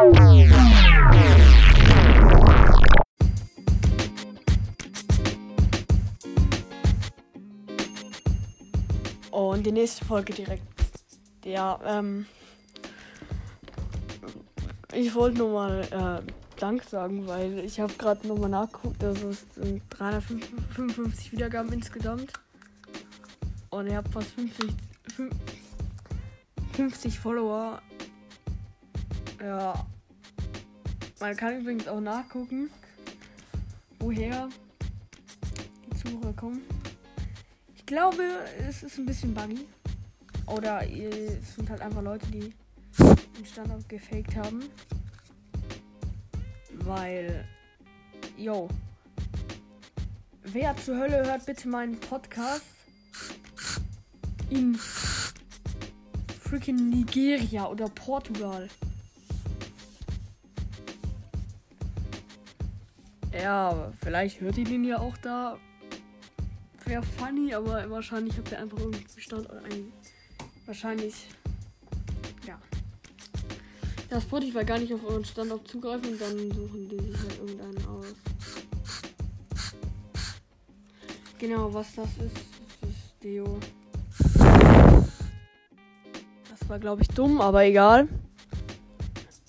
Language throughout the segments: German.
Und die nächste Folge direkt. Ja, ähm. Ich wollte nur mal äh, Dank sagen, weil ich habe gerade nochmal nachgeguckt, dass es sind 355 Wiedergaben insgesamt. Und ihr habt fast 50, 50 Follower. Ja. Man kann übrigens auch nachgucken, woher die Zuhörer kommen. Ich glaube, es ist ein bisschen buggy. Oder es sind halt einfach Leute, die den Standort gefaked haben. Weil, yo, wer zur Hölle hört bitte meinen Podcast in freaking Nigeria oder Portugal? Ja, vielleicht hört den ja auch da. Wäre funny, aber wahrscheinlich habt ihr einfach irgendwie Standort ein. Wahrscheinlich ja, Spotify gar nicht auf euren Standort zugreifen und dann suchen die sich halt irgendeinen aus. Genau, was das ist, das ist Deo. Das war, glaube ich, dumm, aber egal.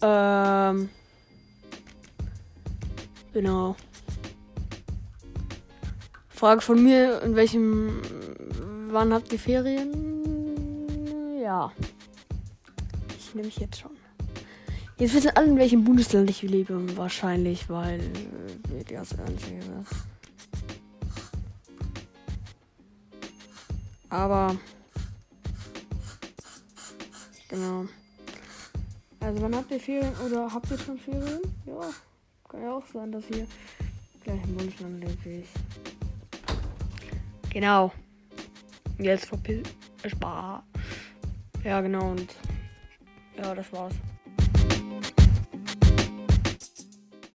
Ähm. Genau. Frage von mir, in welchem. Wann habt ihr Ferien? Ja. Ich nehme mich jetzt schon. Jetzt wissen alle, in welchem Bundesland ich lebe. Wahrscheinlich, weil äh, das einzige Aber. Genau. Also, wann habt ihr Ferien oder habt ihr schon Ferien? Ja, kann ja auch sein, dass ihr gleich im wie ich. Genau. Jetzt verpiss. Ja, genau. Und ja, das war's.